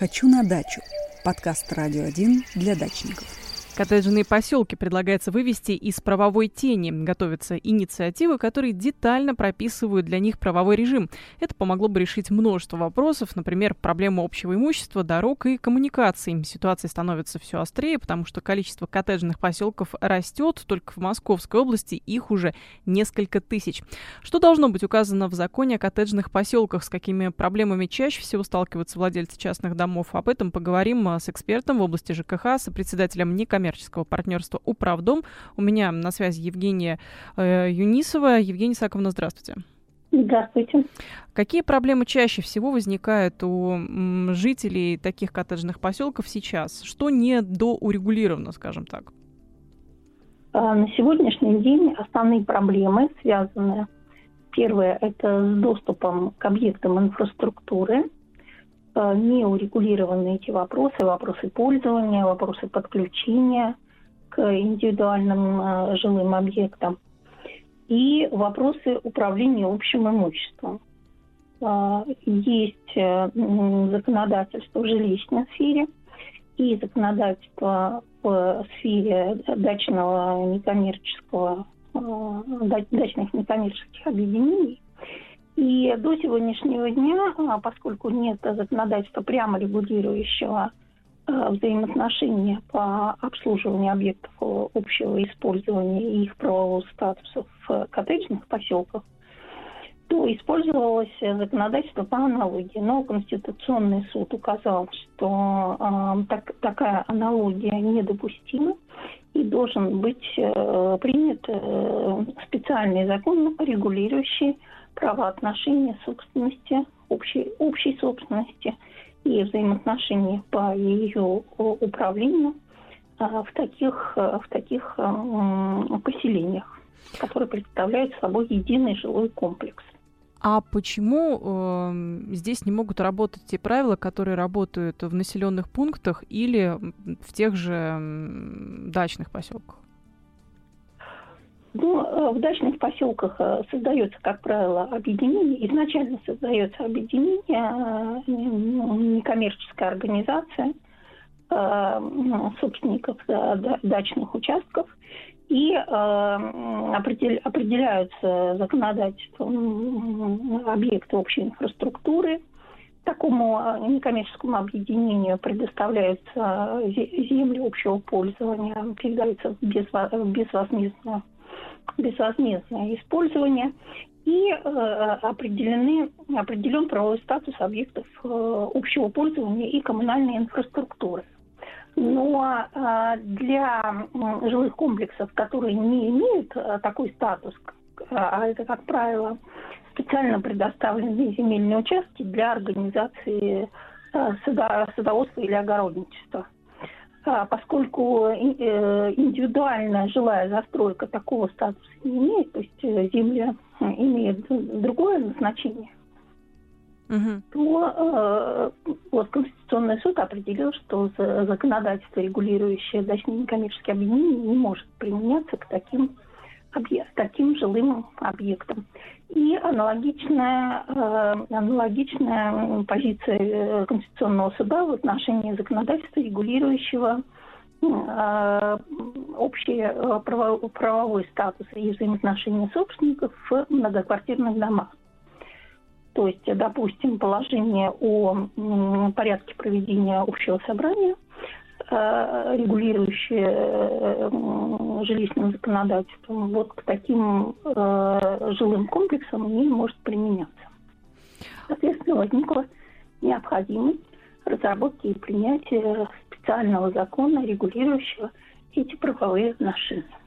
«Хочу на дачу» – подкаст «Радио 1» для дачников. Коттеджные поселки предлагается вывести из правовой тени. Готовятся инициативы, которые детально прописывают для них правовой режим. Это помогло бы решить множество вопросов, например, проблему общего имущества, дорог и коммуникаций. Ситуация становится все острее, потому что количество коттеджных поселков растет. Только в Московской области их уже несколько тысяч. Что должно быть указано в законе о коттеджных поселках? С какими проблемами чаще всего сталкиваются владельцы частных домов? Об этом поговорим с экспертом в области ЖКХ, с председателем некоммерческого коммерческого партнерства «Управдом». У меня на связи Евгения э, Юнисова. Евгения Саковна, здравствуйте. Здравствуйте. Какие проблемы чаще всего возникают у жителей таких коттеджных поселков сейчас? Что не доурегулировано, скажем так? А, на сегодняшний день основные проблемы связаны. Первое – это с доступом к объектам инфраструктуры. Э, не урегулированы эти вопросы, вопросы пользования, вопросы подключения к индивидуальным э, жилым объектам и вопросы управления общим имуществом. Э, есть законодательство в жилищной сфере и законодательство в сфере дачного некоммерческого, дачных некоммерческих объединений – и до сегодняшнего дня, а, поскольку нет законодательства прямо регулирующего а, взаимоотношения по обслуживанию объектов общего использования и их правового статуса в коттеджных поселках, то использовалось законодательство по аналогии. Но Конституционный суд указал, что э, так, такая аналогия недопустима и должен быть э, принят э, специальный закон, регулирующий правоотношения собственности, общей, общей собственности и взаимоотношения по ее управлению а, в таких, в таких поселениях, которые представляют собой единый жилой комплекс. А почему э, здесь не могут работать те правила, которые работают в населенных пунктах или в тех же э, дачных поселках? Ну, э, в дачных поселках э, создается, как правило, объединение. Изначально создается объединение, э, некоммерческая организация собственников дачных участков. И определяются законодательством объекты общей инфраструктуры. Такому некоммерческому объединению предоставляются земли общего пользования, передаются безвозмездно безвозмездное использование и э, определены, определен правовой статус объектов э, общего пользования и коммунальной инфраструктуры. Но э, для э, жилых комплексов, которые не имеют э, такой статус, а это, как правило, специально предоставленные земельные участки для организации садоводства или огородничества – а, поскольку э, индивидуальная жилая застройка такого статуса не имеет, то есть э, земля э, имеет другое назначение, угу. то вот Конституционный суд определил, что законодательство, регулирующее дачные некоммерческие объединения, не может применяться к таким объект, таким жилым объектам. И аналогичная, э, аналогичная позиция э, Конституционного суда в отношении законодательства, регулирующего э, общий э, правовой статус и взаимоотношения собственников в многоквартирных домах. То есть, допустим, положение о порядке проведения общего собрания – Э, регулирующие э, жилищным законодательством, вот к таким э, жилым комплексам не может применяться. Соответственно, возникла необходимость разработки и принятия специального закона, регулирующего эти правовые отношения.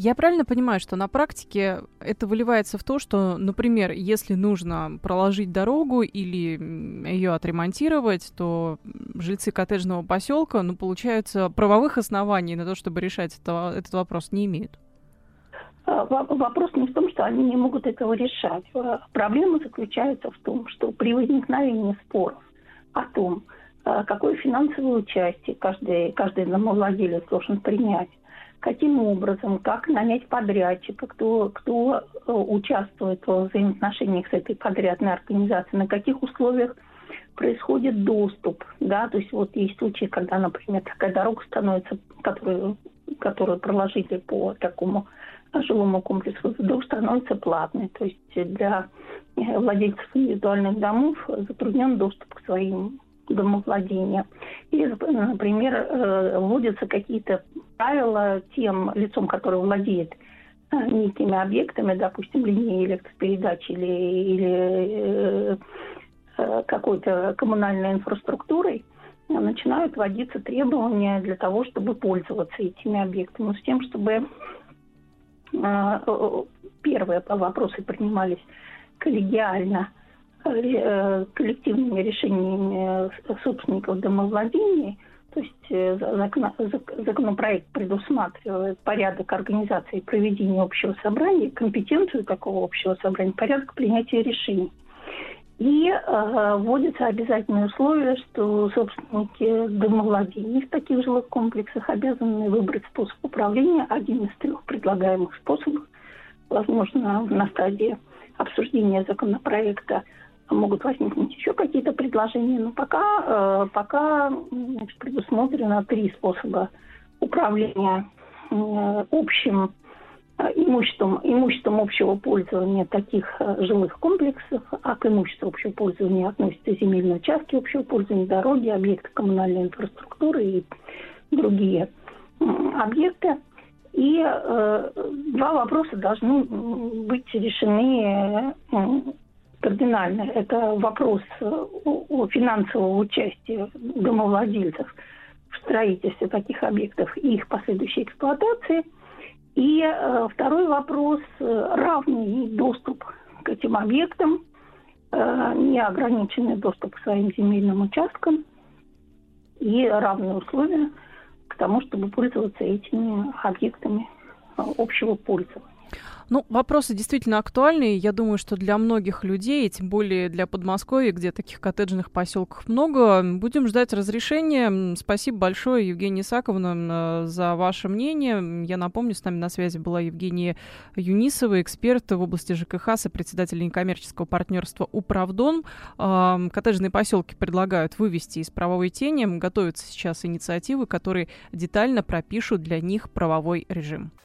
Я правильно понимаю, что на практике это выливается в то, что, например, если нужно проложить дорогу или ее отремонтировать, то жильцы коттеджного поселка, ну, получается, правовых оснований на то, чтобы решать это, этот вопрос, не имеют? А, вопрос не в том, что они не могут этого решать. А, проблема заключается в том, что при возникновении споров о том, а, какое финансовое участие каждый, каждый домовладелец должен принять каким образом, как нанять подрядчика, кто, кто э, участвует в взаимоотношениях с этой подрядной организацией, на каких условиях происходит доступ, да, то есть вот есть случаи, когда, например, такая дорога становится, которую, которую проложили по такому жилому комплексу, вдруг становится платной, то есть для владельцев индивидуальных домов затруднен доступ к своим домовладения. Или, например, э, вводятся какие-то правила тем лицом, который владеет э, некими объектами, допустим, линии электропередач или, или э, какой-то коммунальной инфраструктурой, начинают вводиться требования для того, чтобы пользоваться этими объектами, с тем, чтобы первые вопросы принимались коллегиально, Э, коллективными решениями собственников домовладений, то есть э, законопроект предусматривает порядок организации и проведения общего собрания, компетенцию такого общего собрания, порядок принятия решений. И э, вводится обязательное условие, что собственники домовладений в таких жилых комплексах обязаны выбрать способ управления, один из трех предлагаемых способов, возможно, на стадии обсуждения законопроекта могут возникнуть еще какие-то предложения, но пока, э, пока предусмотрено три способа управления э, общим э, имуществом, имуществом общего пользования таких жилых комплексов, а к имуществу общего пользования относятся земельные участки общего пользования, дороги, объекты коммунальной инфраструктуры и другие объекты. И э, два вопроса должны быть решены кардинально. Это вопрос э, о финансового участия домовладельцев в строительстве таких объектов и их последующей эксплуатации. И э, второй вопрос э, – равный доступ к этим объектам, э, неограниченный доступ к своим земельным участкам и равные условия к тому, чтобы пользоваться этими объектами э, общего пользования. Ну, вопросы действительно актуальные. Я думаю, что для многих людей, тем более для Подмосковья, где таких коттеджных поселков много, будем ждать разрешения. Спасибо большое, Евгения Исаковна, за ваше мнение. Я напомню, с нами на связи была Евгения Юнисова, эксперт в области ЖКХ, сопредседатель некоммерческого партнерства «Управдон». Коттеджные поселки предлагают вывести из правовой тени. Готовятся сейчас инициативы, которые детально пропишут для них правовой режим.